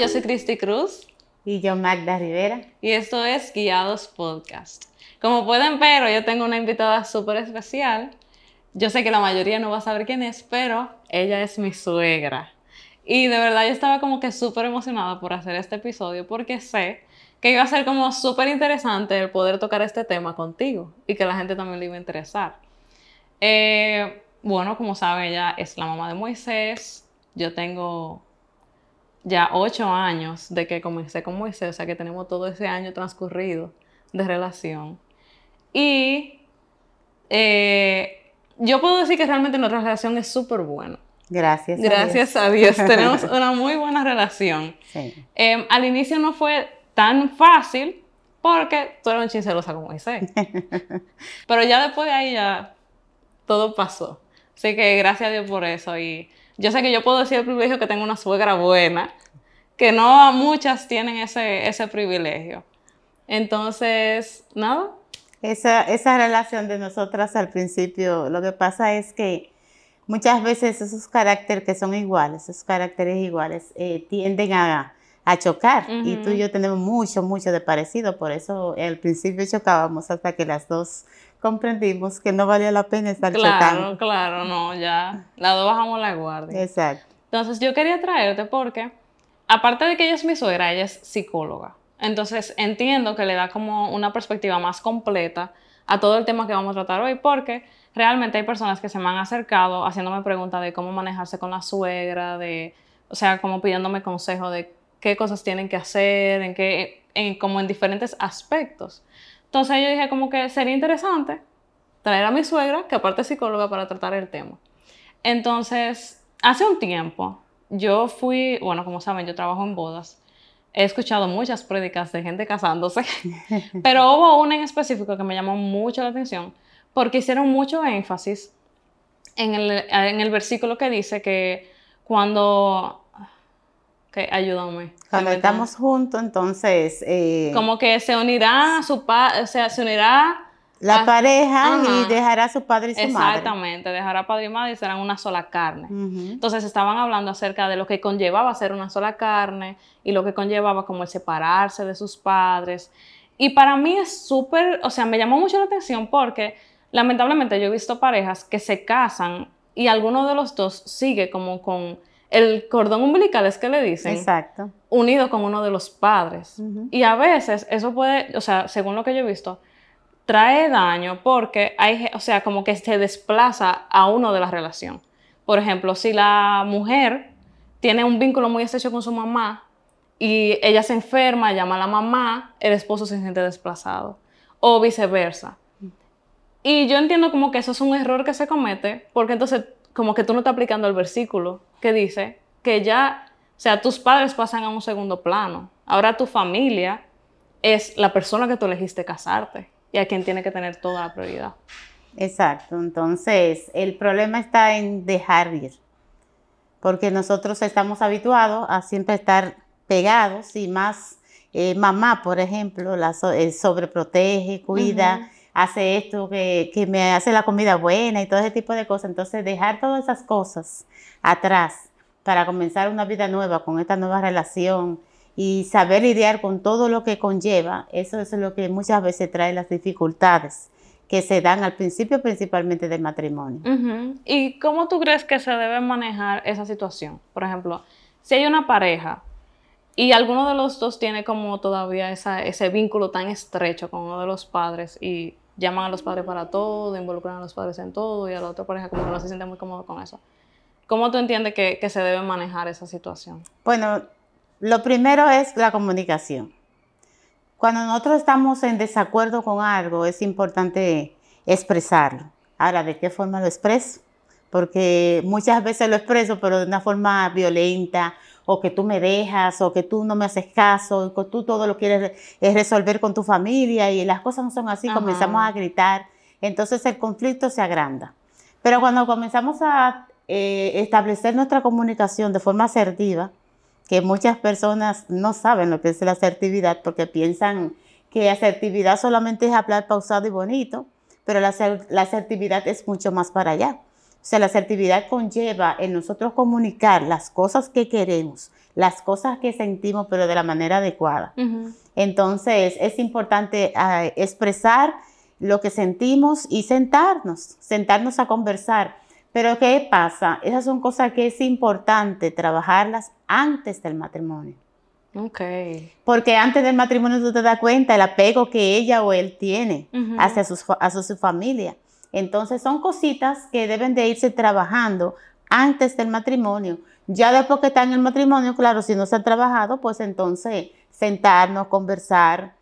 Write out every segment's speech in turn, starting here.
yo soy Cristi Cruz. Y yo, Magda Rivera. Y esto es Guiados Podcast. Como pueden ver, yo tengo una invitada súper especial. Yo sé que la mayoría no va a saber quién es, pero ella es mi suegra. Y de verdad yo estaba como que súper emocionada por hacer este episodio porque sé que iba a ser como súper interesante el poder tocar este tema contigo y que la gente también le iba a interesar. Eh, bueno, como saben, ella es la mamá de Moisés. Yo tengo ya ocho años de que comencé con Moisés, o sea que tenemos todo ese año transcurrido de relación. Y eh, yo puedo decir que realmente nuestra relación es súper buena. Gracias. Gracias a Dios. Tenemos una muy buena relación. Sí. Em, al inicio no fue tan fácil porque tú eras un chincelosa como Moisés. Pero ya después de ahí ya todo pasó. Así que gracias a Dios por eso. Y yo sé que yo puedo decir el privilegio que tengo una suegra buena, que no muchas tienen ese, ese privilegio. Entonces, nada. Esa, esa relación de nosotras al principio, lo que pasa es que muchas veces esos caracteres que son iguales, esos caracteres iguales, eh, tienden a, a chocar. Y tú y yo tenemos mucho, mucho de parecido. Por eso al principio chocábamos hasta que las dos comprendimos que no valía la pena estar claro, chocando. Claro, claro, no, ya. Las dos bajamos la guardia. Exacto. Entonces yo quería traerte porque, aparte de que ella es mi suegra, ella es psicóloga. Entonces entiendo que le da como una perspectiva más completa a todo el tema que vamos a tratar hoy, porque realmente hay personas que se me han acercado haciéndome preguntas de cómo manejarse con la suegra, de, o sea, como pidiéndome consejo de qué cosas tienen que hacer, en qué, en, como en diferentes aspectos. Entonces yo dije como que sería interesante traer a mi suegra, que aparte es psicóloga, para tratar el tema. Entonces, hace un tiempo, yo fui, bueno, como saben, yo trabajo en bodas. He escuchado muchas prédicas de gente casándose, pero hubo una en específico que me llamó mucho la atención porque hicieron mucho énfasis en el, en el versículo que dice que cuando que ayúdame. Cuando estamos juntos, entonces... Eh, como que se unirá su padre, o sea, se unirá... La pareja y dejará a su padre y su madre. Exactamente, dejará padre y madre y serán una sola carne. Entonces estaban hablando acerca de lo que conllevaba ser una sola carne y lo que conllevaba como el separarse de sus padres. Y para mí es súper, o sea, me llamó mucho la atención porque lamentablemente yo he visto parejas que se casan y alguno de los dos sigue como con el cordón umbilical es que le dicen. Exacto. Unido con uno de los padres. Y a veces eso puede, o sea, según lo que yo he visto, trae daño porque hay, o sea, como que se desplaza a uno de la relación. Por ejemplo, si la mujer tiene un vínculo muy estrecho con su mamá y ella se enferma, llama a la mamá, el esposo se siente desplazado. O viceversa. Y yo entiendo como que eso es un error que se comete porque entonces como que tú no estás aplicando el versículo que dice que ya, o sea, tus padres pasan a un segundo plano. Ahora tu familia es la persona que tú elegiste casarte y a quien tiene que tener toda la prioridad. Exacto, entonces el problema está en dejar ir, porque nosotros estamos habituados a siempre estar pegados y más eh, mamá, por ejemplo, la eh, sobreprotege, cuida hace esto, que, que, me hace la comida buena y todo ese tipo de cosas. Entonces, dejar todas esas cosas atrás para comenzar una vida nueva con esta nueva relación y saber lidiar con todo lo que conlleva, eso es lo que muchas veces trae las dificultades que se dan al principio principalmente del matrimonio. ¿Y cómo tú crees que se debe manejar esa situación? Por ejemplo, si hay una pareja y alguno de los dos tiene como todavía ese vínculo tan estrecho con uno de los padres y llaman a los padres para todo, involucran a los padres en todo y a la otra pareja como no se siente muy cómodo con eso. ¿Cómo tú entiendes que, que se debe manejar esa situación? Bueno, lo primero es la comunicación. Cuando nosotros estamos en desacuerdo con algo, es importante expresarlo. Ahora, ¿de qué forma lo expreso? Porque muchas veces lo expreso, pero de una forma violenta o que tú me dejas, o que tú no me haces caso, o que tú todo lo quieres resolver con tu familia y las cosas no son así, comenzamos a gritar, entonces el conflicto se agranda. Pero cuando comenzamos a eh, establecer nuestra comunicación de forma asertiva, que muchas personas no saben lo que es la asertividad porque piensan que asertividad solamente es hablar pausado y bonito, pero la, la asertividad es mucho más para allá. O sea, la asertividad conlleva en nosotros comunicar las cosas que queremos, las cosas que sentimos, pero de la manera adecuada. Entonces, es importante ah, expresar lo que sentimos y sentarnos, sentarnos a conversar. Pero ¿qué pasa? Esas son cosas que es importante trabajarlas antes del matrimonio. Ok. Porque antes del matrimonio tú te das cuenta el apego que ella o él tiene hacia, sus, hacia su familia. Entonces son cositas que deben de irse trabajando antes del matrimonio. Ya después que está en el matrimonio, claro, si no se ha trabajado, pues entonces sentarnos, conversar,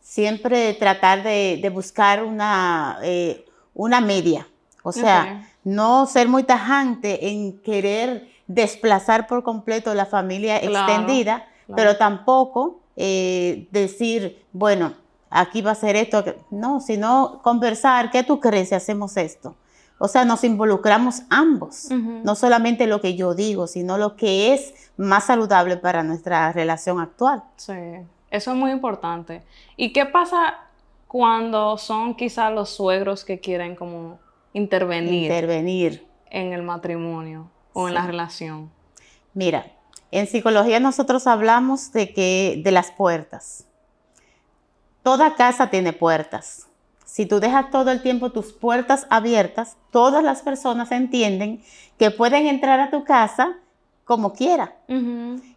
siempre tratar de, buscar una, eh, una media. O sea, no ser muy tajante en querer desplazar por completo la familia extendida, pero tampoco eh, decir, bueno, aquí va a ser esto. No, sino conversar, ¿qué tú crees si hacemos esto? O sea, nos involucramos ambos, no solamente lo que yo digo, sino lo que es más saludable para nuestra relación actual. Sí, eso es muy importante. ¿Y qué pasa cuando son quizás los suegros que quieren como intervenir? Intervenir. En el matrimonio o en la relación. Mira, en psicología nosotros hablamos de que de las puertas. Toda casa tiene puertas. Si tú dejas todo el tiempo tus puertas abiertas, todas las personas entienden que pueden entrar a tu casa como quiera.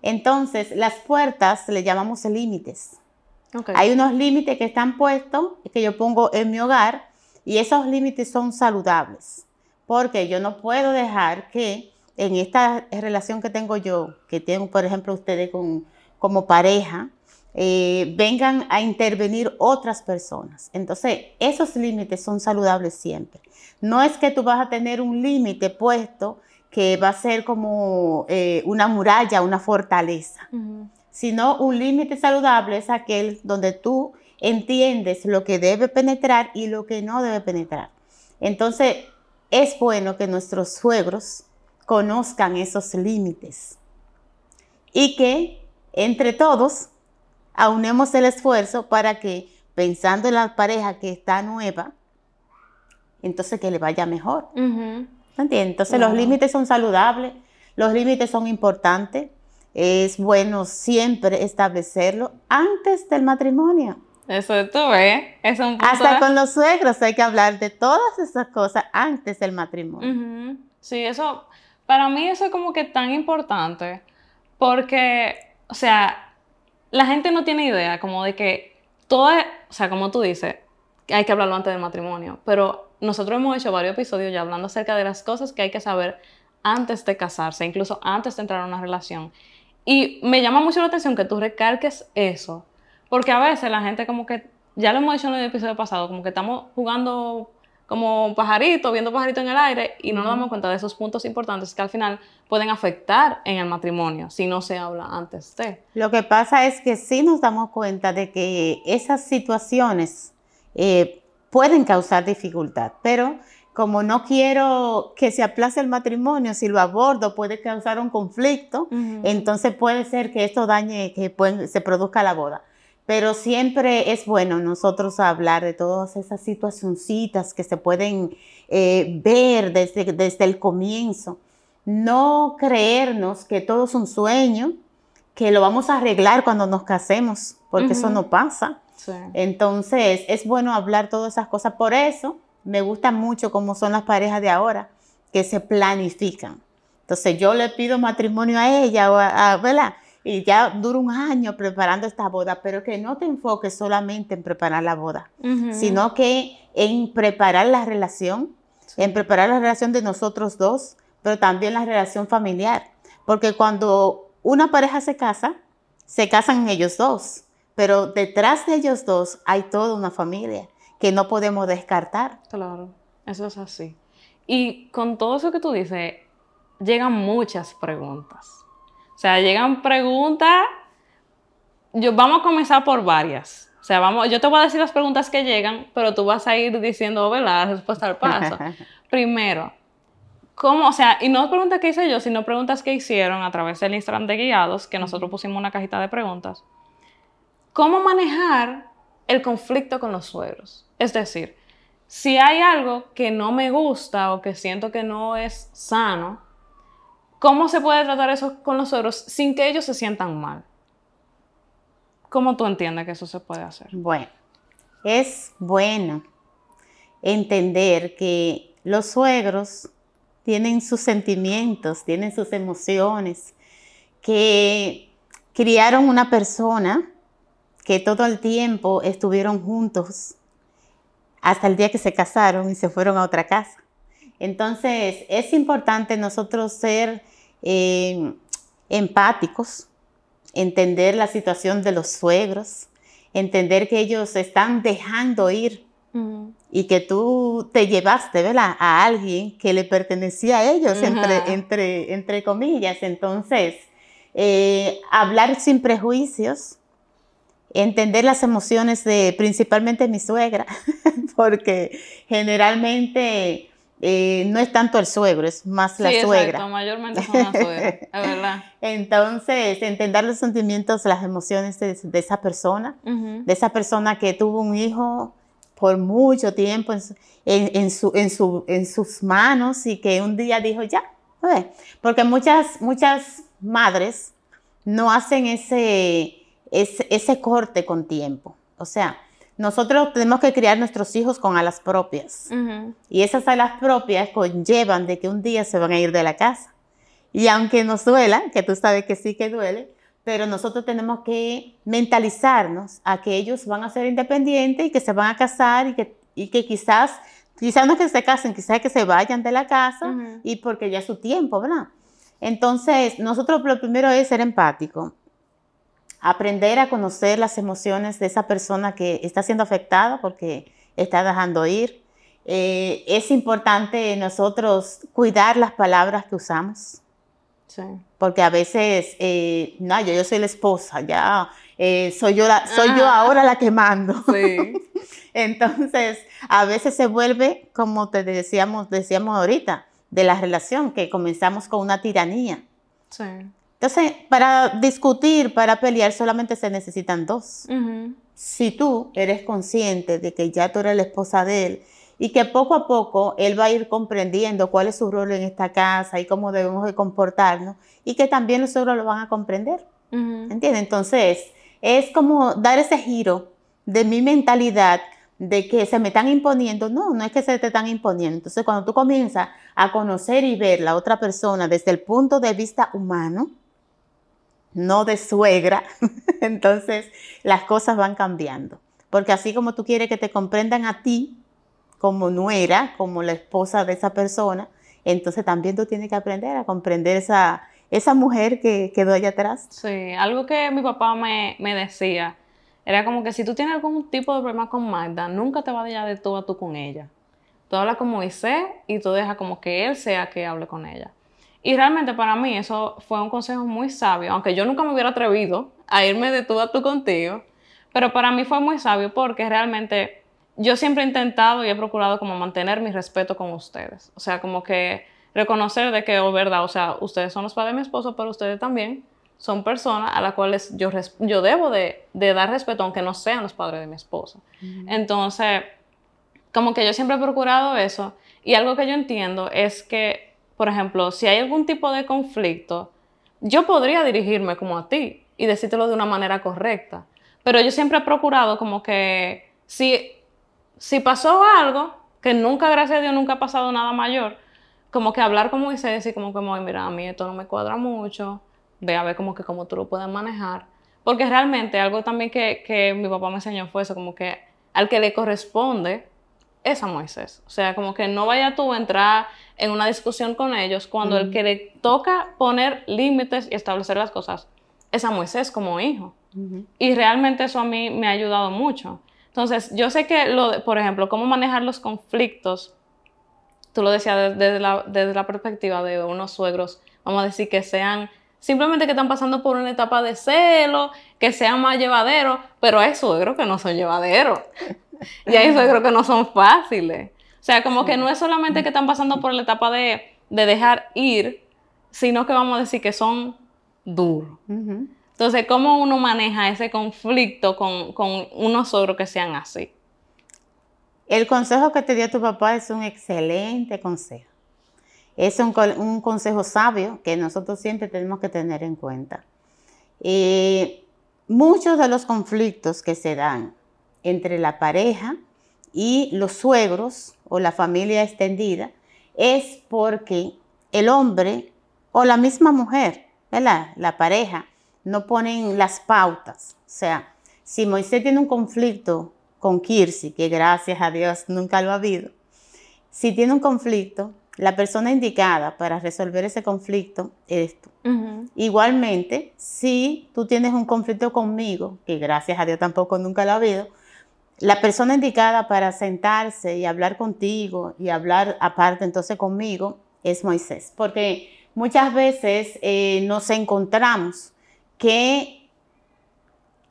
Entonces, las puertas le llamamos límites. Hay unos límites que están puestos, que yo pongo en mi hogar, y esos límites son saludables, porque yo no puedo dejar que en esta relación que tengo yo, que tengo, por ejemplo, ustedes con, como pareja, eh, vengan a intervenir otras personas. Entonces, esos límites son saludables siempre. No es que tú vas a tener un límite puesto que va a ser como eh, una muralla, una fortaleza, sino un límite saludable es aquel donde tú entiendes lo que debe penetrar y lo que no debe penetrar. Entonces, es bueno que nuestros suegros conozcan esos límites y que entre todos aunemos el esfuerzo para que, pensando en la pareja que está nueva, entonces que le vaya mejor. Entonces los límites son saludables, los límites son importantes, es bueno siempre establecerlo antes del matrimonio. Eso tú ves, es un Hasta con los suegros hay que hablar de todas esas cosas antes del matrimonio. Sí, eso, para mí eso es como que tan importante, porque, o sea, la gente no tiene idea como de que todo, o sea, como tú dices, hay que hablarlo antes del matrimonio, pero nosotros hemos hecho varios episodios ya hablando acerca de las cosas que hay que saber antes de casarse, incluso antes de entrar a una relación. Y me llama mucho la atención que tú recalques eso, porque a veces la gente como que, ya lo hemos dicho en el episodio pasado, como que estamos jugando como pajarito, viendo pajarito en el aire y no nos damos cuenta de esos puntos importantes que al final pueden afectar en el matrimonio si no se habla antes de. Lo que pasa es que sí nos damos cuenta de que esas situaciones eh, pueden causar dificultad, pero como no quiero que se aplace el matrimonio, si lo abordo puede causar un conflicto, entonces puede ser que esto dañe, que se produzca la boda. Pero siempre es bueno nosotros hablar de todas esas situacioncitas que se pueden eh, ver desde, desde el comienzo. No creernos que todo es un sueño, que lo vamos a arreglar cuando nos casemos, porque eso no pasa. Entonces, es bueno hablar todas esas cosas. Por eso, me gusta mucho cómo son las parejas de ahora, que se planifican. Entonces, yo le pido matrimonio a ella, o a, ¿verdad? Y ya dura un año preparando esta boda, pero que no te enfoques solamente en preparar la boda, sino que en preparar la relación, en preparar la relación de nosotros dos, pero también la relación familiar. Porque cuando una pareja se casa, se casan ellos dos, pero detrás de ellos dos hay toda una familia que no podemos descartar. Claro, eso es así. Y con todo eso que tú dices, llegan muchas preguntas. O sea, llegan preguntas. Yo, vamos a comenzar por varias. O sea, vamos, yo te voy a decir las preguntas que llegan, pero tú vas a ir diciendo, ¿verdad? La respuesta al paso. Primero, ¿cómo? O sea, y no preguntas que hice yo, sino preguntas que hicieron a través del Instagram de Guiados, que nosotros pusimos una cajita de preguntas. ¿Cómo manejar el conflicto con los suegros? Es decir, si hay algo que no me gusta o que siento que no es sano, ¿cómo se puede tratar eso con los suegros sin que ellos se sientan mal? ¿Cómo tú entiendes que eso se puede hacer? Bueno, es bueno entender que los suegros tienen sus sentimientos, tienen sus emociones, que criaron una persona que todo el tiempo estuvieron juntos hasta el día que se casaron y se fueron a otra casa. Entonces, es importante nosotros ser eh, empáticos, entender la situación de los suegros, entender que ellos están dejando ir y que tú te llevaste, ¿verdad? A alguien que le pertenecía a ellos, entre, entre, entre comillas. Entonces, eh, hablar sin prejuicios, entender las emociones de principalmente mi suegra, porque generalmente eh, no es tanto el suegro, es más la suegra. Exacto, mayormente son las suegras, es verdad. Entonces, entender los sentimientos, las emociones de, esa persona, de esa persona que tuvo un hijo por mucho tiempo en, su, en, su, en sus manos y que un día dijo ya, porque muchas, muchas madres no hacen ese, ese, corte con tiempo. O sea, nosotros tenemos que criar nuestros hijos con alas propias. Y esas alas propias conllevan de que un día se van a ir de la casa. Y aunque nos duela, que tú sabes que sí que duele, pero nosotros tenemos que mentalizarnos a que ellos van a ser independientes y que se van a casar y que, y que quizás, quizás no que se casen, quizás que se vayan de la casa y porque ya es su tiempo, ¿verdad? Entonces, nosotros lo primero es ser empático aprender a conocer las emociones de esa persona que está siendo afectada porque está dejando ir. Eh, es importante nosotros cuidar las palabras que usamos. Sí. Porque a veces, eh, no, yo, soy la esposa, ya eh, soy, yo soy yo ahora la que mando. Sí. Entonces, a veces se vuelve, como te decíamos, decíamos ahorita, de la relación, que comenzamos con una tiranía. Sí. Entonces, para discutir, para pelear, solamente se necesitan dos. Si tú eres consciente de que ya tú eres la esposa de él y que poco a poco él va a ir comprendiendo cuál es su rol en esta casa y cómo debemos de comportarnos y que también los otros lo van a comprender. ¿Entiendes? Entonces, es como dar ese giro de mi mentalidad de que se me están imponiendo. No, no es que se te están imponiendo. Entonces, cuando tú comienzas a conocer y ver la otra persona desde el punto de vista humano, no de suegra, entonces las cosas van cambiando. Porque así como tú quieres que te comprendan a ti como nuera, como la esposa de esa persona, entonces también tú tienes que aprender a comprender esa, esa mujer que quedó allá atrás. Sí, algo que mi papá me, decía era como que si tú tienes algún tipo de problema con Magda, nunca te vayas de tú a tú con ella. Tú hablas como Moisés y tú dejas como que él sea que hable con ella. Y realmente para mí eso fue un consejo muy sabio, aunque yo nunca me hubiera atrevido a irme de tú a tú contigo, pero para mí fue muy sabio porque realmente yo siempre he intentado y he procurado como mantener mi respeto con ustedes. O sea, como que reconocer de que, o oh, verdad, o sea, ustedes son los padres de mi esposo, pero ustedes también son personas a las cuales yo, yo debo de, dar respeto, aunque no sean los padres de mi esposo. Entonces, como que yo siempre he procurado eso. Y algo que yo entiendo es que por ejemplo, si hay algún tipo de conflicto, yo podría dirigirme como a ti y decírtelo de una manera correcta. Pero yo siempre he procurado como que si, si pasó algo, que nunca, gracias a Dios, nunca ha pasado nada mayor, como que hablar como Moisés y como que, mira, a mí esto no me cuadra mucho, ve a ver como que cómo tú lo puedes manejar. Porque realmente algo también que, que mi papá me enseñó fue eso, como que al que le corresponde es a Moisés. O sea, como que no vaya tú a entrar en una discusión con ellos cuando el que le toca poner límites y establecer las cosas es a Moisés como hijo. Y realmente eso a mí me ha ayudado mucho. Entonces, yo sé que, lo por ejemplo, cómo manejar los conflictos, tú lo decías desde, la, desde la perspectiva de unos suegros, vamos a decir que sean simplemente que están pasando por una etapa de celo, que sean más llevaderos, pero hay suegros que no son llevaderos. y hay suegros que no son fáciles. O sea, como que no es solamente que están pasando por la etapa de, dejar ir, sino que vamos a decir que son duros. Entonces, ¿cómo uno maneja ese conflicto con, con unos suegros que sean así? El consejo que te dio tu papá es un excelente consejo. Es un, un consejo sabio que nosotros siempre tenemos que tener en cuenta. Eh, muchos de los conflictos que se dan entre la pareja y los suegros o la familia extendida es porque el hombre o la misma mujer, ¿verdad? la pareja, no ponen las pautas. O sea, si Moisés tiene un conflicto con Kirsi, que gracias a Dios nunca lo ha habido, si tiene un conflicto, la persona indicada para resolver ese conflicto eres tú. Igualmente, si tú tienes un conflicto conmigo, que gracias a Dios tampoco nunca lo ha habido, la persona indicada para sentarse y hablar contigo y hablar aparte entonces conmigo es Moisés. Porque muchas veces eh, nos encontramos que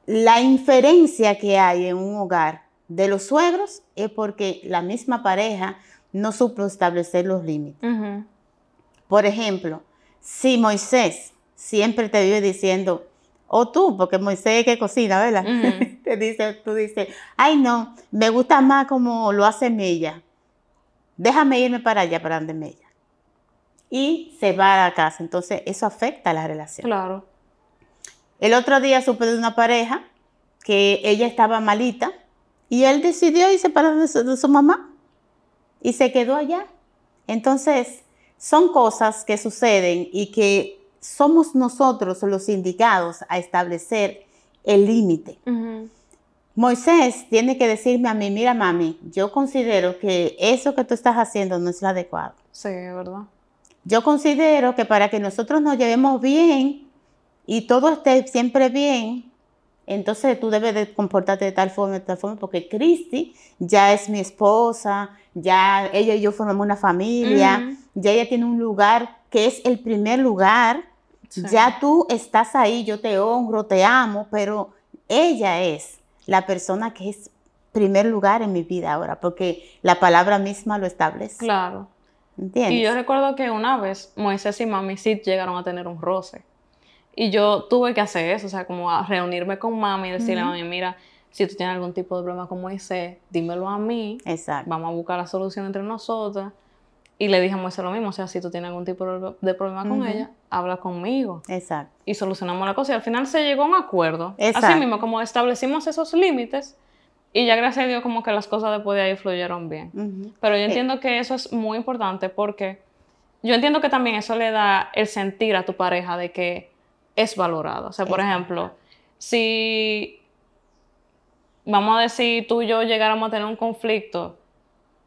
la inferencia que hay en un hogar de los suegros es porque la misma pareja no supo establecer los límites. Por ejemplo, si Moisés siempre te vive diciendo, o tú, porque Moisés es que cocina, ¿verdad? dice, tú dices, ay no, me gusta más como lo hace Mella. Déjame irme para allá, para donde Mella. Y se va a la casa. Entonces, eso afecta a la relación. Claro. El otro día supe de una pareja que ella estaba malita y él decidió irse para su, de su mamá y se quedó allá. Entonces, son cosas que suceden y que somos nosotros los indicados a establecer el límite. Moisés tiene que decirme a mí, mira mami, yo considero que eso que tú estás haciendo no es lo adecuado. Sí, es verdad. Yo considero que para que nosotros nos llevemos bien y todo esté siempre bien, entonces tú debes de comportarte de tal forma, de tal forma, porque Cristi ya es mi esposa, ya ella y yo formamos una familia, ya ella tiene un lugar que es el primer lugar, Sí. ya tú estás ahí, yo te honro, te amo, pero ella es la persona que es primer lugar en mi vida ahora, porque la palabra misma lo establece. Claro. ¿Entiendes? Y yo recuerdo que una vez Moisés y mami sí llegaron a tener un roce. Y yo tuve que hacer eso, o sea, como a reunirme con mami y decirle a Ujú. mami, mira, si tú tienes algún tipo de problema con Moisés, dímelo a mí, Exacto. vamos a buscar la solución entre nosotras. Y le dije a Moisés lo mismo, o sea, si tú tienes algún tipo de problema con ella, habla conmigo. Exacto. Y solucionamos la cosa y al final se llegó a un acuerdo. Así Exacto. mismo, como establecimos esos límites y ya gracias a Dios como que las cosas después de ahí fluyeron bien. Pero yo Eh, entiendo que eso es muy importante porque yo entiendo que también eso le da el sentir a tu pareja de que es valorado. O sea, por Exacto. ejemplo, si vamos a decir tú y yo llegáramos a tener un conflicto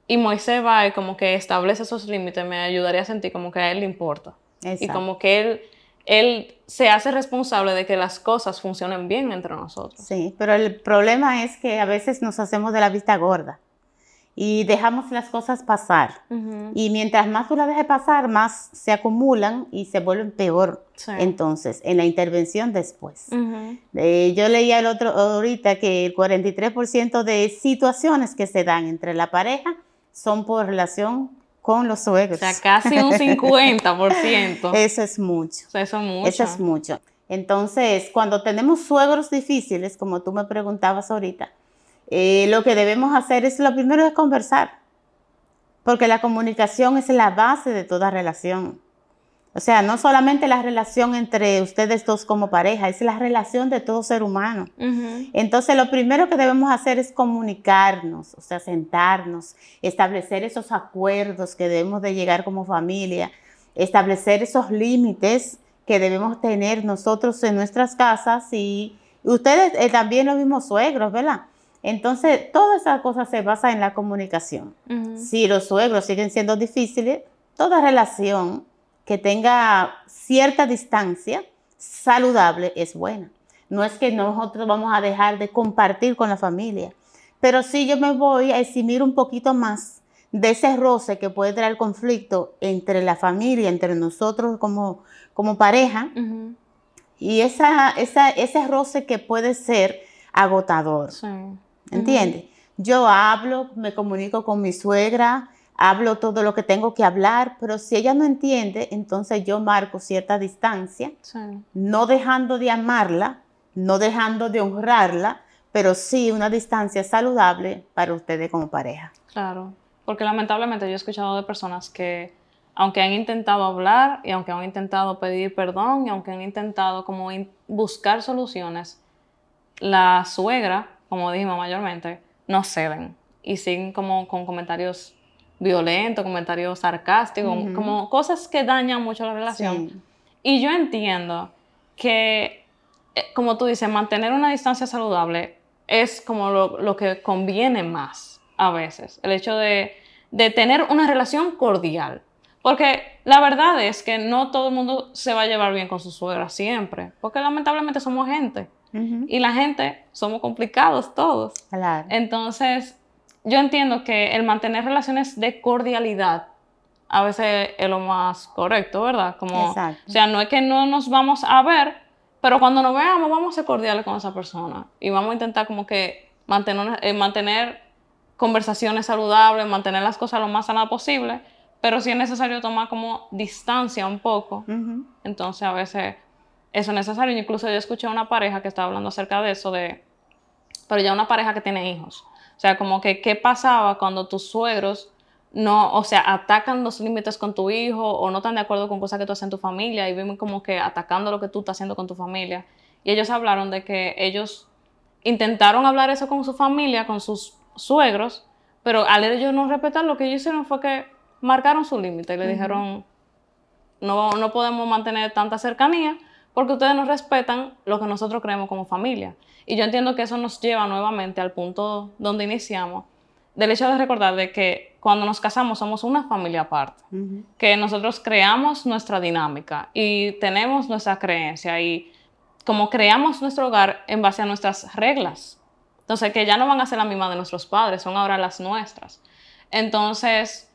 y Moisés va y como que establece esos límites, me ayudaría a sentir como que a él le importa. Y Exacto. como que él, él se hace responsable de que las cosas funcionen bien entre nosotros. Sí, pero el problema es que a veces nos hacemos de la vista gorda y dejamos las cosas pasar. Ujú. Y mientras más tú las dejes pasar, más se acumulan y se vuelven peor. Sí. Entonces, en la intervención después. Ujú. Eh, yo leía el otro ahorita que el 43% de situaciones que se dan entre la pareja son por relación con los O suegros. sea, casi un 50%. Eso es mucho. O sea, eso es mucho. Eso es mucho. Entonces, cuando tenemos suegros difíciles, como tú me preguntabas ahorita, eh, lo que debemos hacer es, lo primero es conversar, porque la comunicación es la base de toda relación. O sea, no solamente la relación entre ustedes dos como pareja, es la relación de todo ser humano. Ujú. Entonces, lo primero que debemos hacer es comunicarnos, o sea, sentarnos, establecer esos acuerdos que debemos de llegar como familia, establecer esos límites que debemos tener nosotros en nuestras casas y ustedes eh, también los mismos suegros, ¿verdad? Entonces, todas esas cosas se basan en la comunicación. Si los suegros siguen siendo difíciles, toda relación que tenga cierta distancia saludable es buena. No es que nosotros vamos a dejar de compartir con la familia, pero sí yo me voy a eximir un poquito más de ese roce que puede traer conflicto entre la familia, entre nosotros como, como pareja, y esa, esa, ese roce que puede ser agotador. Sí. ¿Entiendes? Yo hablo, me comunico con mi suegra, hablo todo lo que tengo que hablar, pero si ella no entiende, entonces yo marco cierta distancia, Sí. no dejando de amarla, no dejando de honrarla, pero sí una distancia saludable para ustedes como pareja. Claro. Porque lamentablemente yo he escuchado de personas que aunque han intentado hablar y aunque han intentado pedir perdón y aunque han intentado como buscar soluciones, la suegra, como dijimos mayormente, no ceden y siguen como con comentarios violentos, comentarios sarcásticos, como cosas que dañan mucho la relación. Y yo entiendo que, eh, como tú dices, mantener una distancia saludable es como lo, que conviene más a veces. El hecho de, de tener una relación cordial. Porque la verdad es que no todo el mundo se va a llevar bien con su suegra siempre, porque lamentablemente somos gente. Y la gente somos complicados todos. Entonces, yo entiendo que el mantener relaciones de cordialidad a veces es lo más correcto, ¿verdad? Como, O sea, no es que no nos vamos a ver, pero cuando nos veamos vamos a ser cordiales con esa persona y vamos a intentar como que mantener, eh, mantener conversaciones saludables, mantener las cosas lo más sana posible, pero si es necesario tomar como distancia un poco, entonces a veces eso es necesario. Incluso yo escuché a una pareja que estaba hablando acerca de eso, de, pero ya una pareja que tiene hijos. O sea, como que qué pasaba cuando tus suegros no, o sea, atacan los límites con tu hijo o no están de acuerdo con cosas que tú haces en tu familia y viven como que atacando lo que tú estás haciendo con tu familia. Y ellos hablaron de que ellos intentaron hablar eso con su familia, con sus suegros, pero al ellos no respetar, lo que ellos hicieron fue que marcaron su límite y le dijeron, no, no podemos mantener tanta cercanía porque ustedes no respetan lo que nosotros creemos como familia. Y yo entiendo que eso nos lleva nuevamente al punto donde iniciamos, del hecho de recordar de que cuando nos casamos somos una familia aparte, que nosotros creamos nuestra dinámica y tenemos nuestra creencia y como creamos nuestro hogar en base a nuestras reglas. Entonces, que ya no van a ser las mismas de nuestros padres, son ahora las nuestras. Entonces,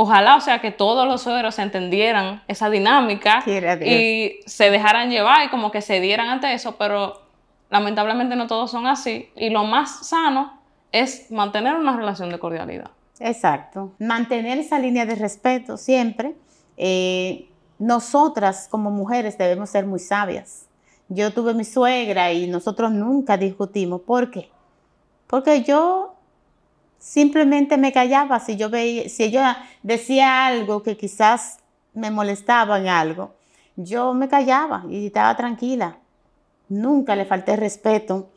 ojalá, o sea, que todos los suegros entendieran esa dinámica y se dejaran llevar y como que se dieran ante eso, pero lamentablemente no todos son así. Y lo más sano es mantener una relación de cordialidad. Exacto. Mantener esa línea de respeto siempre. Eh, nosotras como mujeres debemos ser muy sabias. Yo tuve mi suegra y nosotros nunca discutimos. ¿Por qué? Porque yo simplemente me callaba si yo veía, si ella decía algo que quizás me molestaba en algo, yo me callaba y estaba tranquila. Nunca le falté respeto.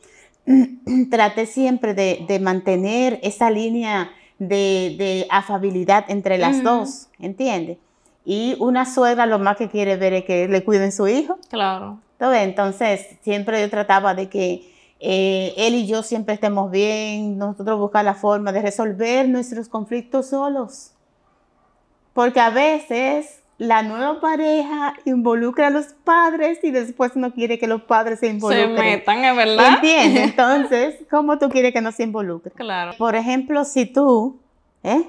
Traté siempre de, mantener esa línea de, afabilidad entre las dos, ¿entiendes? Y una suegra lo más que quiere ver es que le cuiden su hijo. Claro. Entonces, siempre yo trataba de que eh, él y yo siempre estemos bien, nosotros buscar la forma de resolver nuestros conflictos solos. Porque a veces la nueva pareja involucra a los padres y después no quiere que los padres se involucren. Se metan, ¿es verdad? ¿Entiendes? Entonces, ¿cómo tú quieres que no se involucre? Claro. Por ejemplo, si tú ¿eh?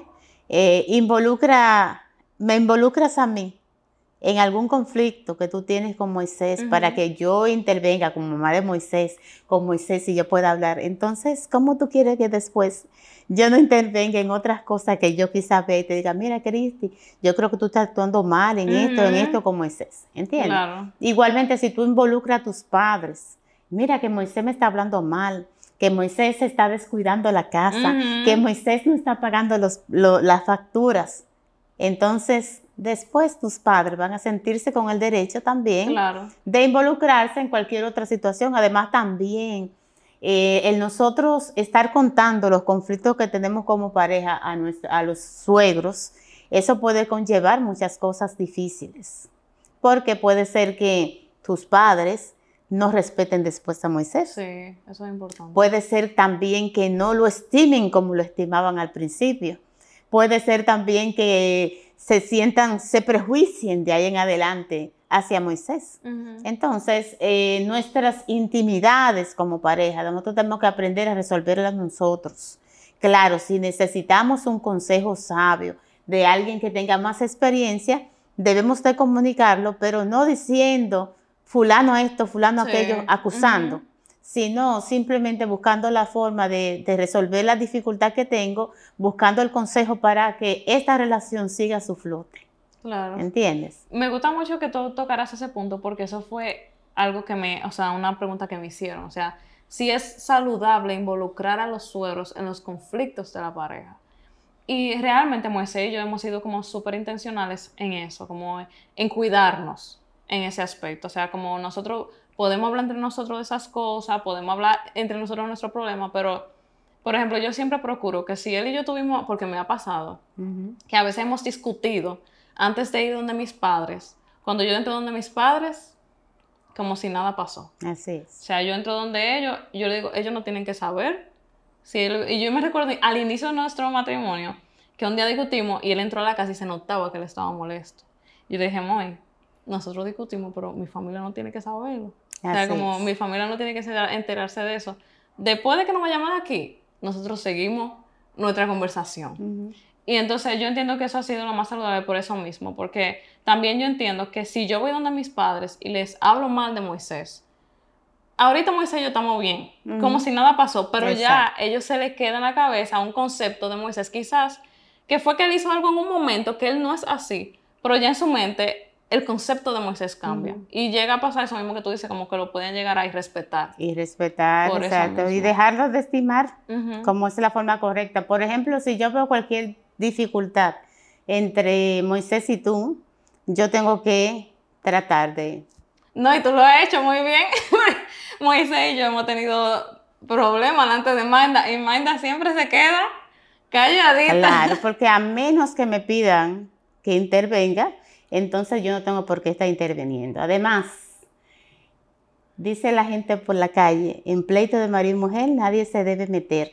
Eh, involucra, me involucras a mí en algún conflicto que tú tienes con Moisés para que yo intervenga como mamá de Moisés, con Moisés y yo pueda hablar. Entonces, ¿cómo tú quieres que después yo no intervenga en otras cosas que yo quizás ve y te diga, mira, Cristi, yo creo que tú estás actuando mal en esto, en esto con Moisés? ¿Entiendes? Igualmente, si tú involucras a tus padres, mira que Moisés me está hablando mal, que Moisés está descuidando la casa, que Moisés no está pagando los, las facturas. Entonces, después tus padres van a sentirse con el derecho también de involucrarse en cualquier otra situación. Además, también eh, el nosotros estar contando los conflictos que tenemos como pareja a, a los suegros, eso puede conllevar muchas cosas difíciles. Porque puede ser que tus padres no respeten después a Moisés. Sí, eso es importante. Puede ser también que no lo estimen como lo estimaban al principio. Puede ser también que se sientan, se prejuicien de ahí en adelante hacia Moisés. Entonces, eh, nuestras intimidades como pareja, nosotros tenemos que aprender a resolverlas nosotros. Claro, si necesitamos un consejo sabio de alguien que tenga más experiencia, debemos de comunicarlo, pero no diciendo fulano esto, fulano aquello, acusando sino simplemente buscando la forma de, resolver la dificultad que tengo, buscando el consejo para que esta relación siga su flote. Claro. ¿Entiendes? Me gusta mucho que tú tocaras ese punto porque eso fue algo que me, o sea, una pregunta que me hicieron. O sea, si es saludable involucrar a los suegros en los conflictos de la pareja. Y realmente Moisés y yo hemos sido como súper intencionales en eso, como en cuidarnos en ese aspecto. O sea, como nosotros podemos hablar entre nosotros de esas cosas, podemos hablar entre nosotros de nuestro problema, pero, por ejemplo, yo siempre procuro que si él y yo tuvimos, porque me ha pasado, que a veces hemos discutido antes de ir donde mis padres, cuando yo entro donde mis padres, como si nada pasó. Así es. O sea, yo entro donde ellos, yo le digo, ellos no tienen que saber. Si y yo me recuerdo al inicio de nuestro matrimonio, que un día discutimos y él entró a la casa y se notaba que él estaba molesto. Yo le dije, Moy, nosotros discutimos, pero mi familia no tiene que saberlo. o sea, como mi familia no tiene que enterarse de eso. Después de que nos vayamos de aquí, nosotros seguimos nuestra conversación. Y entonces yo entiendo que eso ha sido lo más saludable por eso mismo, porque también yo entiendo que si yo voy donde mis padres y les hablo mal de Moisés, ahorita Moisés y yo estamos bien, como si nada pasó, pero ya ellos se les queda en la cabeza un concepto de Moisés quizás, que fue que él hizo algo en un momento que él no es así, pero ya en su mente el concepto de Moisés cambia. Y llega a pasar eso mismo que tú dices, como que lo pueden llegar a irrespetar. Y respetar, exacto. Y dejarlos de estimar como es la forma correcta. Por ejemplo, si yo veo cualquier dificultad entre Moisés y tú, yo tengo que tratar de... No, y tú lo has hecho muy bien. Moisés y yo hemos tenido problemas antes de Manda y Manda siempre se queda calladita. Claro, porque a menos que me pidan que intervenga, entonces yo no tengo por qué estar interviniendo. Además, dice la gente por la calle, en pleito de marido y mujer nadie se debe meter.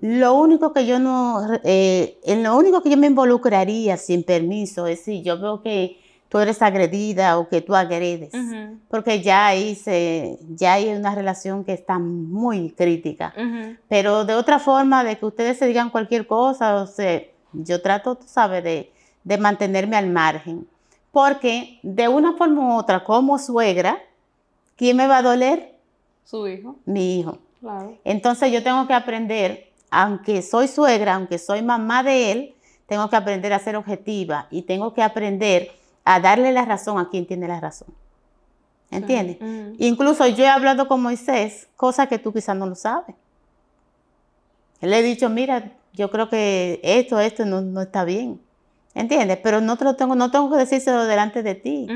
Lo único que yo no, eh, en lo único que yo me involucraría sin permiso es si yo veo que tú eres agredida o que tú agredes, porque ya ahí se, ya hay una relación que está muy crítica. Pero de otra forma, de que ustedes se digan cualquier cosa, o sea, yo trato, tú sabes, de, de mantenerme al margen, porque de una forma u otra, como suegra, ¿quién me va a doler? Su hijo. Mi hijo. Entonces yo tengo que aprender aunque soy suegra, aunque soy mamá de él, tengo que aprender a ser objetiva y tengo que aprender a darle la razón a quien tiene la razón. ¿Entiendes? Incluso yo he hablado con Moisés, cosa que tú quizás no lo sabes. Le he dicho, mira, yo creo que esto, esto no, está bien. ¿Entiendes? Pero no, te lo tengo, no tengo que decírselo delante de ti,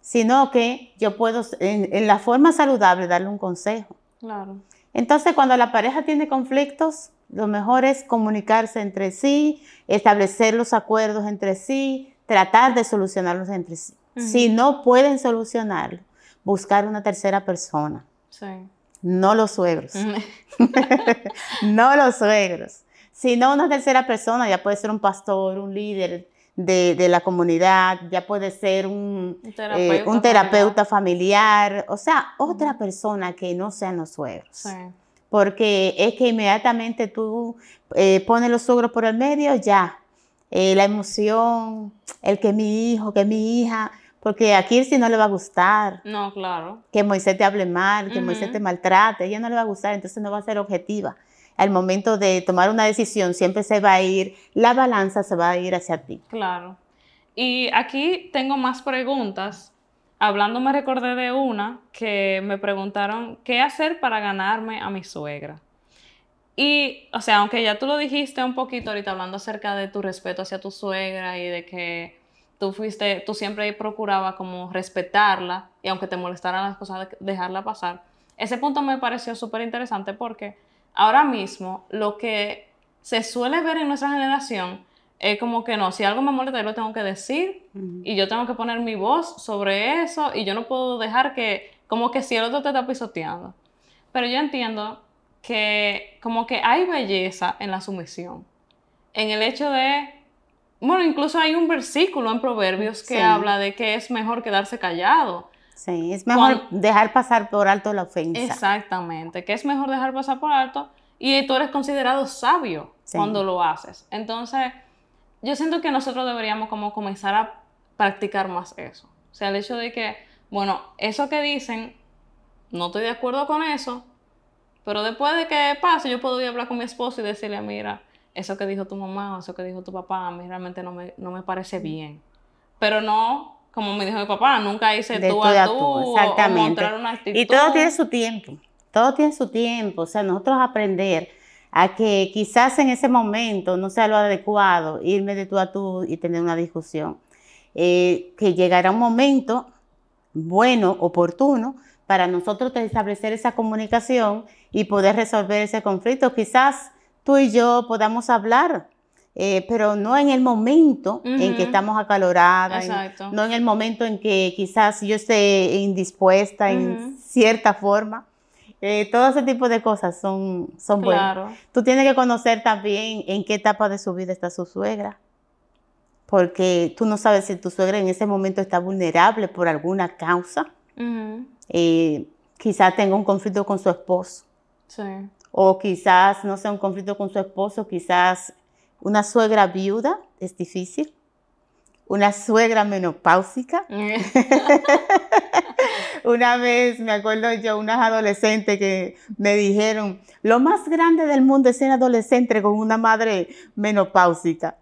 sino que yo puedo, en, en, la forma saludable, darle un consejo. Claro. Entonces, cuando la pareja tiene conflictos, lo mejor es comunicarse entre sí, establecer los acuerdos entre sí, tratar de solucionarlos entre sí. Si no pueden solucionarlo, buscar una tercera persona. Sí. No los suegros. no los suegros. Sino una tercera persona, ya puede ser un pastor, un líder de, la comunidad, ya puede ser un, terapeuta, eh, familiar. o sea, otra persona que no sean los suegros. Sí porque es que inmediatamente tú eh, pones los suegros por el medio, ya, eh, la emoción, el que mi hijo, que mi hija, porque a Kirsi no le va a gustar. No, claro. Que Moisés te hable mal, que Moisés te maltrate, ella no le va a gustar, entonces no va a ser objetiva. Al momento de tomar una decisión siempre se va a ir, la balanza se va a ir hacia ti. Claro. Y aquí tengo más preguntas hablando me recordé de una que me preguntaron qué hacer para ganarme a mi suegra. Y, o sea, aunque ya tú lo dijiste un poquito ahorita hablando acerca de tu respeto hacia tu suegra y de que tú fuiste, tú siempre procuraba como respetarla y aunque te molestaran las cosas, dejarla pasar. Ese punto me pareció súper interesante porque ahora mismo lo que se suele ver en nuestra generación es como que no, si algo me molesta yo lo tengo que decir y yo tengo que poner mi voz sobre eso y yo no puedo dejar que, como que si el otro te está pisoteando. Pero yo entiendo que como que hay belleza en la sumisión, en el hecho de, bueno, incluso hay un versículo en Proverbios que habla de que es mejor quedarse callado. Sí, es mejor dejar pasar por alto la ofensa. Exactamente, que es mejor dejar pasar por alto y tú eres considerado sabio cuando lo haces. Entonces, yo siento que nosotros deberíamos como comenzar a practicar más eso. O sea, el hecho de que, bueno, eso que dicen, no estoy de acuerdo con eso, pero después de que pase, yo puedo ir a hablar con mi esposo y decirle, mira, eso que dijo tu mamá o eso que dijo tu papá, a mí realmente no me, no me parece bien. Pero no, como me dijo mi papá, nunca hice tú a tú, exactamente. Y todo tiene su tiempo, todo tiene su tiempo. O sea, nosotros aprender a que quizás en ese momento no sea lo adecuado irme de tú a tú y tener una discusión. Eh, que llegará un momento bueno, oportuno, para nosotros establecer esa comunicación y poder resolver ese conflicto. Quizás tú y yo podamos hablar, eh, pero no en el momento en que estamos acaloradas, no en el momento en que quizás yo esté indispuesta en cierta forma. Eh, todo ese tipo de cosas son, son buenas. Tú tienes que conocer también en qué etapa de su vida está su suegra, porque tú no sabes si tu suegra en ese momento está vulnerable por alguna causa. Eh, quizás tenga un conflicto con su esposo. O quizás no sea un conflicto con su esposo, quizás una suegra viuda es difícil. Una suegra menopáusica. Una vez me acuerdo yo, unas adolescentes que me dijeron, lo más grande del mundo es ser adolescente con una madre menopáusica.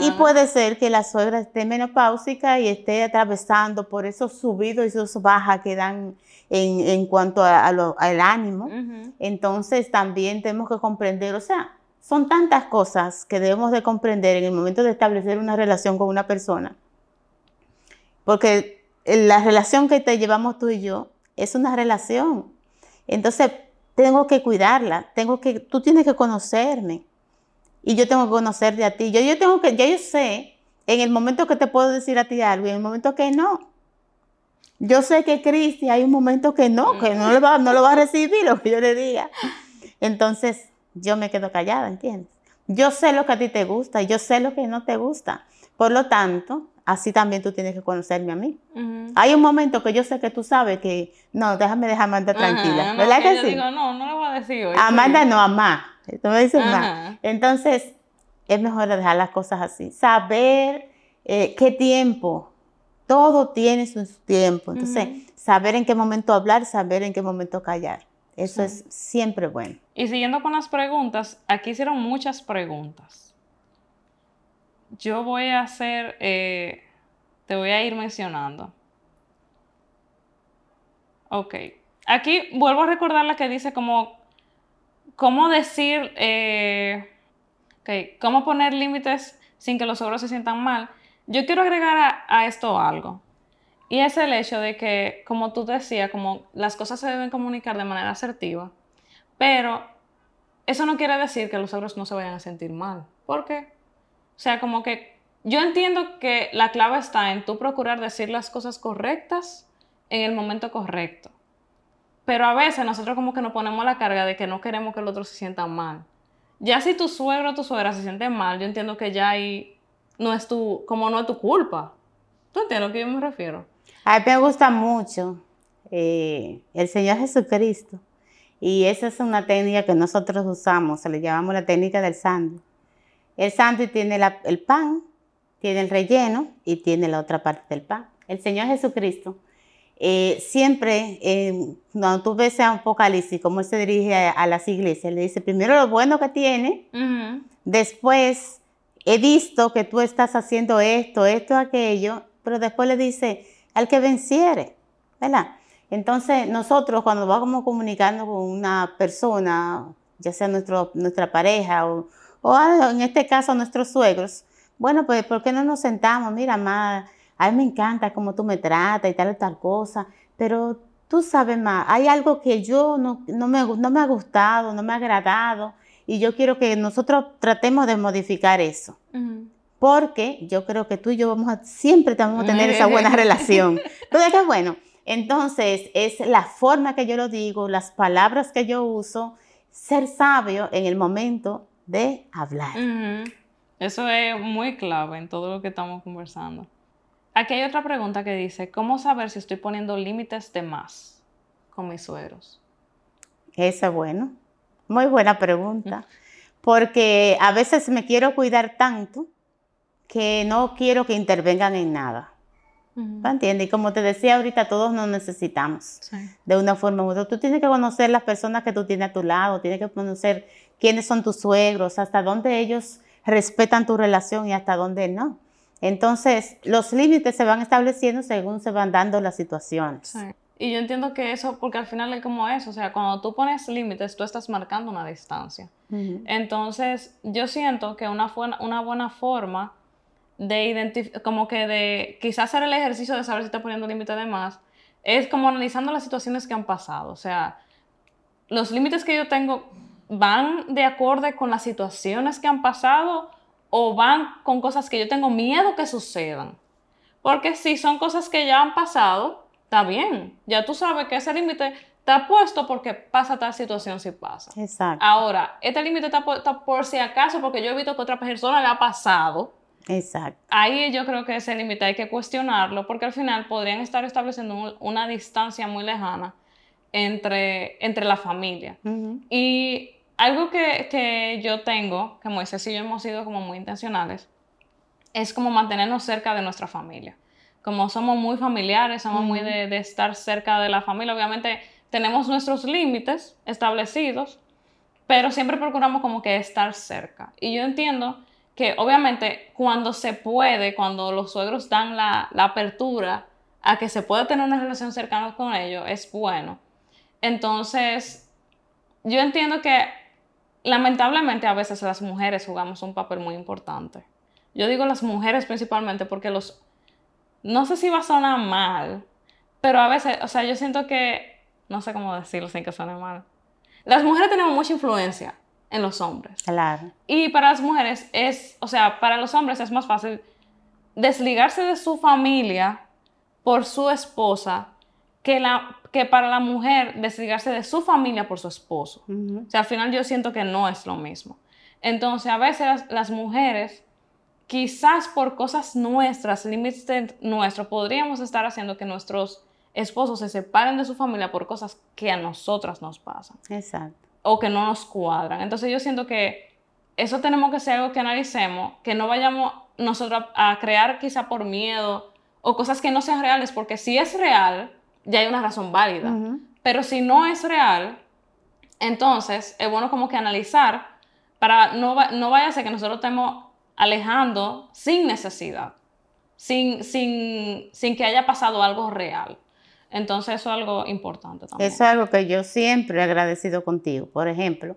Y puede ser que la suegra esté menopáusica y esté atravesando por esos subidos y esos bajas que dan en, cuanto al ánimo. Entonces también tenemos que comprender, o sea, son tantas cosas que debemos de comprender en el momento de establecer una relación con una persona. Porque la relación que te llevamos tú y yo es una relación. Entonces, tengo que cuidarla, tengo que, tú tienes que conocerme y yo tengo que conocerte a ti. Yo, yo tengo que, ya yo sé en el momento que te puedo decir a ti algo y en el momento que no. Yo sé que Cristi hay un momento que no, que no, va, no lo va a recibir lo que yo le diga. Entonces, yo me quedo callada, ¿entiendes? Yo sé lo que a ti te gusta y yo sé lo que no te gusta. Por lo tanto, así también tú tienes que conocerme a mí. Hay un momento que yo sé que tú sabes que, no, déjame dejar a Amanda tranquila. ¿Verdad que, sí? Digo, no, no lo voy a decir hoy. Amanda no, Amá. Tú me dices más. Entonces, es mejor dejar las cosas así. Saber eh, qué tiempo. Todo tiene su tiempo. Entonces, saber en qué momento hablar, saber en qué momento callar. Eso es siempre bueno. Y siguiendo con las preguntas, aquí hicieron muchas preguntas yo voy a hacer, eh, te voy a ir mencionando. Ok. Aquí vuelvo a recordar la que dice como, cómo decir, eh, cómo poner límites sin que los otros se sientan mal. Yo quiero agregar a, esto algo. Y es el hecho de que, como tú decías, como las cosas se deben comunicar de manera asertiva, pero eso no quiere decir que los otros no se vayan a sentir mal. ¿Por qué? O sea, como que yo entiendo que la clave está en tú procurar decir las cosas correctas en el momento correcto. Pero a veces nosotros como que nos ponemos la carga de que no queremos que el otro se sienta mal. Ya si tu suegro o tu suegra se siente mal, yo entiendo que ya ahí no es tu, como no es tu culpa. ¿Tú entiendes a lo yo me refiero? A mí me gusta mucho eh, el Señor Jesucristo. Y esa es una técnica que nosotros usamos, se le llamamos la técnica del sándwich. El sándwich tiene el pan, tiene el relleno y tiene la otra parte del pan. El Señor Jesucristo eh, siempre, eh, cuando tú ves a Apocalipsis, cómo se dirige a, las iglesias, le dice primero lo bueno que tiene, después he visto que tú estás haciendo esto, esto, aquello, pero después le dice al que venciere, ¿verdad? Entonces nosotros cuando vamos comunicando con una persona, ya sea nuestro, nuestra pareja o o en este caso nuestros suegros, bueno, pues ¿por qué no nos sentamos? Mira, más, a mí me encanta cómo tú me tratas y tal y tal cosa, pero tú sabes más, hay algo que yo no, no, me, no me ha gustado, no me ha agradado, y yo quiero que nosotros tratemos de modificar eso. Porque yo creo que tú y yo vamos a, siempre vamos a tener esa buena relación. Entonces, bueno. Entonces, es la forma que yo lo digo, las palabras que yo uso, ser sabio en el momento de hablar. Eso es muy clave en todo lo que estamos conversando. Aquí hay otra pregunta que dice, ¿cómo saber si estoy poniendo límites de más con mis sueros? Esa es bueno. Muy buena pregunta. Porque a veces me quiero cuidar tanto que no quiero que intervengan en nada. ¿Me entiendes? Y como te decía ahorita, todos nos necesitamos de una forma u otra. Tú tienes que conocer las personas que tú tienes a tu lado, tienes que conocer quiénes son tus suegros, hasta dónde ellos respetan tu relación y hasta dónde no. Entonces, los límites se van estableciendo según se van dando las situaciones. Y yo entiendo que eso, porque al final es como eso, o sea, cuando tú pones límites, tú estás marcando una distancia. Entonces, yo siento que una, una buena forma de identificar, como que de quizás hacer el ejercicio de saber si está poniendo límite de más, es como analizando las situaciones que han pasado. O sea, los límites que yo tengo van de acuerdo con las situaciones que han pasado o van con cosas que yo tengo miedo que sucedan. Porque si son cosas que ya han pasado, está bien. Ya tú sabes que ese límite está puesto porque pasa tal situación si pasa. Exacto. Ahora, este límite está, puesto por si acaso porque yo he visto que otra persona le ha pasado. Exacto. Ahí yo creo que ese límite hay que cuestionarlo porque al final podrían estar estableciendo una distancia muy lejana entre, entre la familia. Y algo que, que, yo tengo, que Moisés y yo hemos sido como muy intencionales, es como mantenernos cerca de nuestra familia. Como somos muy familiares, somos muy de, de, estar cerca de la familia, obviamente tenemos nuestros límites establecidos, pero siempre procuramos como que estar cerca. Y yo entiendo que obviamente cuando se puede, cuando los suegros dan la, apertura a que se pueda tener una relación cercana con ellos, es bueno. Entonces, yo entiendo que lamentablemente a veces las mujeres jugamos un papel muy importante. Yo digo las mujeres principalmente porque los, no sé si va a sonar mal, pero a veces, o sea, yo siento que, no sé cómo decirlo sin que suene mal. Las mujeres tenemos mucha influencia en los hombres. Claro. Y para las mujeres es, o sea, para los hombres es más fácil desligarse de su familia por su esposa que, la, que para la mujer desligarse de su familia por su esposo. O sea, al final yo siento que no es lo mismo. Entonces, a veces las, mujeres, quizás por cosas nuestras, límites nuestros, podríamos estar haciendo que nuestros esposos se separen de su familia por cosas que a nosotras nos pasan. Exacto o que no nos cuadran. Entonces yo siento que eso tenemos que ser algo que analicemos, que no vayamos nosotros a crear quizá por miedo o cosas que no sean reales, porque si es real, ya hay una razón válida. Pero si no es real, entonces es bueno como que analizar para no, no vaya a ser que nosotros estemos alejando sin necesidad, sin, sin, sin que haya pasado algo real. Entonces eso es algo importante también. Eso es algo que yo siempre he agradecido contigo. Por ejemplo,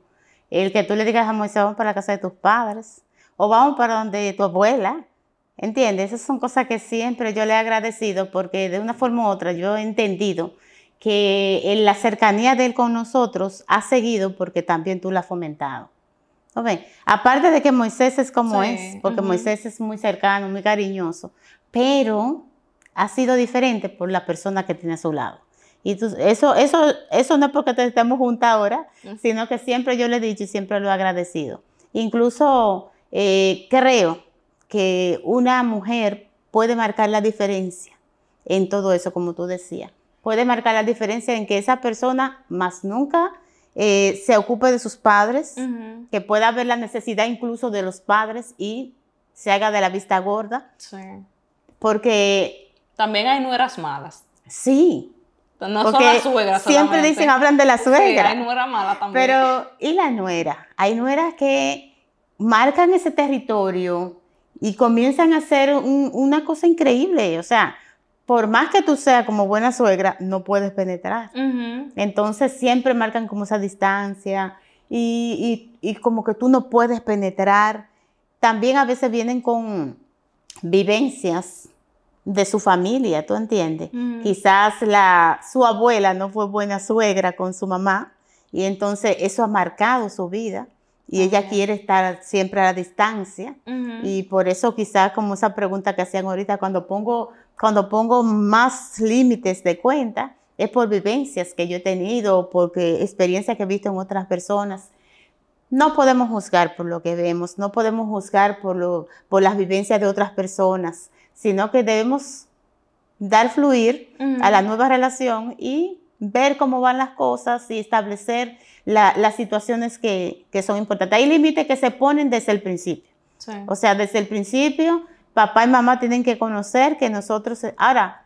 el que tú le digas a Moisés, vamos para la casa de tus padres o vamos para donde tu abuela. ¿Entiendes? Esas son cosas que siempre yo le he agradecido porque de una forma u otra yo he entendido que la cercanía de él con nosotros ha seguido porque también tú la has fomentado. Aparte de que Moisés es como es, porque Moisés es muy cercano, muy cariñoso, pero ha sido diferente por la persona que tiene a su lado. Y eso, eso, eso no es porque te estemos juntos ahora, sino que siempre yo le he dicho y siempre lo he agradecido. Incluso eh, creo que una mujer puede marcar la diferencia en todo eso, como tú decías. Puede marcar la diferencia en que esa persona más nunca eh, se ocupe de sus padres, que pueda ver la necesidad incluso de los padres y se haga de la vista gorda. Sí. Porque también hay nueras malas. Sí. No son las suegras. Siempre dicen, hablan de la suegra. Sí, hay nuera mala también. Pero, ¿y la nuera? Hay nueras que marcan ese territorio y comienzan a hacer una cosa increíble. O sea, por más que tú seas como buena suegra, no puedes penetrar. Entonces siempre marcan como esa distancia y, y, como que tú no puedes penetrar. También a veces vienen con vivencias de su familia, ¿tú entiendes? Quizás la, su abuela no fue buena suegra con su mamá y entonces eso ha marcado su vida y ella quiere estar siempre a la distancia. Y por eso quizás como esa pregunta que hacían ahorita, cuando pongo, cuando pongo más límites de cuenta, es por vivencias que yo he tenido, porque experiencias que he visto en otras personas. No podemos juzgar por lo que vemos, no podemos juzgar por, lo, por las vivencias de otras personas sino que debemos dar fluir a la nueva relación y ver cómo van las cosas y establecer las situaciones que, son importantes. Hay límites que se ponen desde el principio. O sea, desde el principio, papá y mamá tienen que conocer que nosotros, ahora,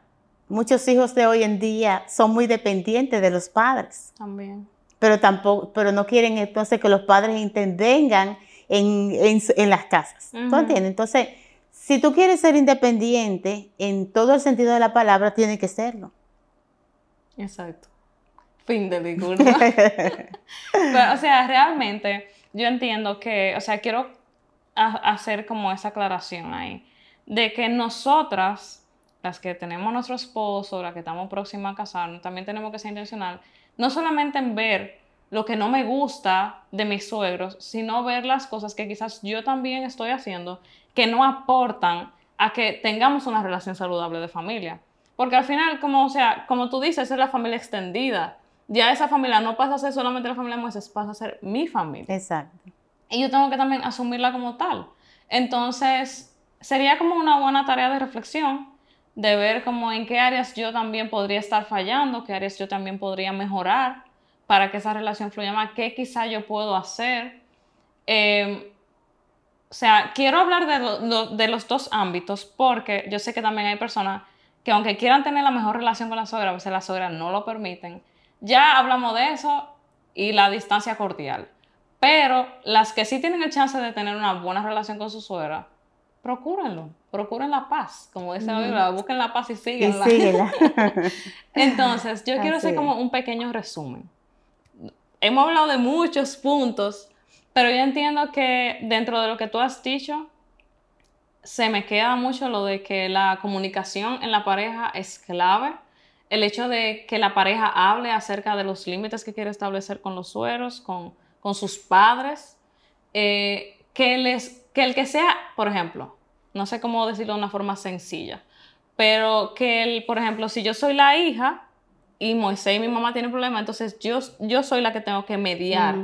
muchos hijos de hoy en día son muy dependientes de los padres. También. Pero tampoco, pero no quieren entonces que los padres intervengan en, las casas. ¿Tú entiendes? Entonces, si tú quieres ser independiente, en todo el sentido de la palabra, tiene que serlo. Exacto. Fin de disculpa. o sea, realmente yo entiendo que, o sea, quiero hacer como esa aclaración ahí, de que nosotras, las que tenemos nuestro esposo, las que estamos próximas a casarnos, también tenemos que ser intencional, no solamente en ver lo que no me gusta de mis suegros, sino ver las cosas que quizás yo también estoy haciendo que no aportan a que tengamos una relación saludable de familia. Porque al final, como, o sea, como tú dices, es la familia extendida. Ya esa familia no pasa a ser solamente la familia Moisés, pasa a ser mi familia. Exacto. Y yo tengo que también asumirla como tal. Entonces, sería como una buena tarea de reflexión, de ver como en qué áreas yo también podría estar fallando, qué áreas yo también podría mejorar para que esa relación fluya más, qué quizá yo puedo hacer. Em, o sea, quiero hablar de, de, los dos ámbitos porque yo sé que también hay personas que aunque quieran tener la mejor relación con la suegra, a veces la suegra no lo permiten. Ya hablamos de eso y la distancia cordial. Pero las que sí tienen el chance de tener una buena relación con su suegra, procúrenlo, procuren la paz, como dice la Biblia, busquen la paz y síguenla. Entonces, yo quiero hacer como un pequeño resumen. Hemos hablado de muchos puntos, pero yo entiendo que dentro de lo que tú has dicho, se me queda mucho lo de que la comunicación en la pareja es clave. El hecho de que la pareja hable acerca de los límites que quiere establecer con los sueros, con, con sus padres, eh, que, les, que el que sea, por ejemplo, no sé cómo decirlo de una forma sencilla, pero que, el, por ejemplo, si yo soy la hija y Moisés y mi mamá tienen problemas, entonces yo, yo soy la que tengo que mediar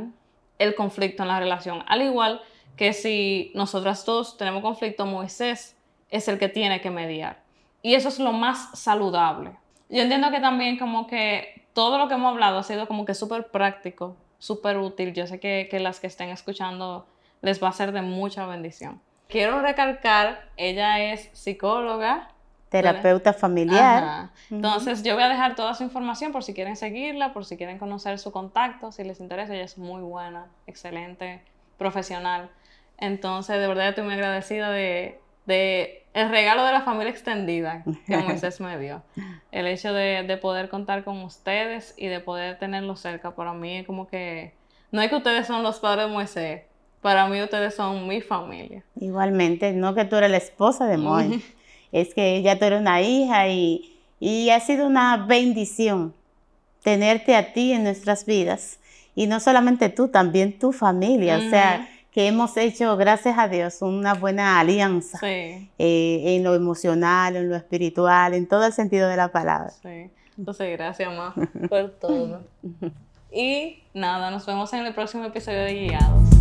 el conflicto en la relación. Al igual que si nosotras dos tenemos conflicto, Moisés es el que tiene que mediar. Y eso es lo más saludable. Yo entiendo que también como que todo lo que hemos hablado ha sido como que súper práctico súper útil. Yo sé que, que, las que estén escuchando les va a ser de mucha bendición. Quiero recalcar, ella es psicóloga. Terapeuta familiar. Entonces yo voy a dejar toda su información por si quieren seguirla, por si quieren conocer su contacto, si les interesa. Ella es muy buena, excelente, profesional. Entonces de verdad estoy muy agradecida de, de el regalo de la familia extendida que Moisés me dio. El hecho de, de, poder contar con ustedes y de poder tenerlos cerca, para mí es como que, no es que ustedes son los padres de Moisés, para mí ustedes son mi familia. Igualmente, no que tú eres la esposa de Moisés, es que ya tú eres una hija y, y ha sido una bendición tenerte a ti en nuestras vidas. Y no solamente tú, también tu familia. O sea, que hemos hecho, gracias a Dios, una buena alianza eh, en lo emocional, en lo espiritual, en todo el sentido de la palabra. Sí. Entonces, gracias, más por todo. y nada, nos vemos en el próximo episodio de Guiados.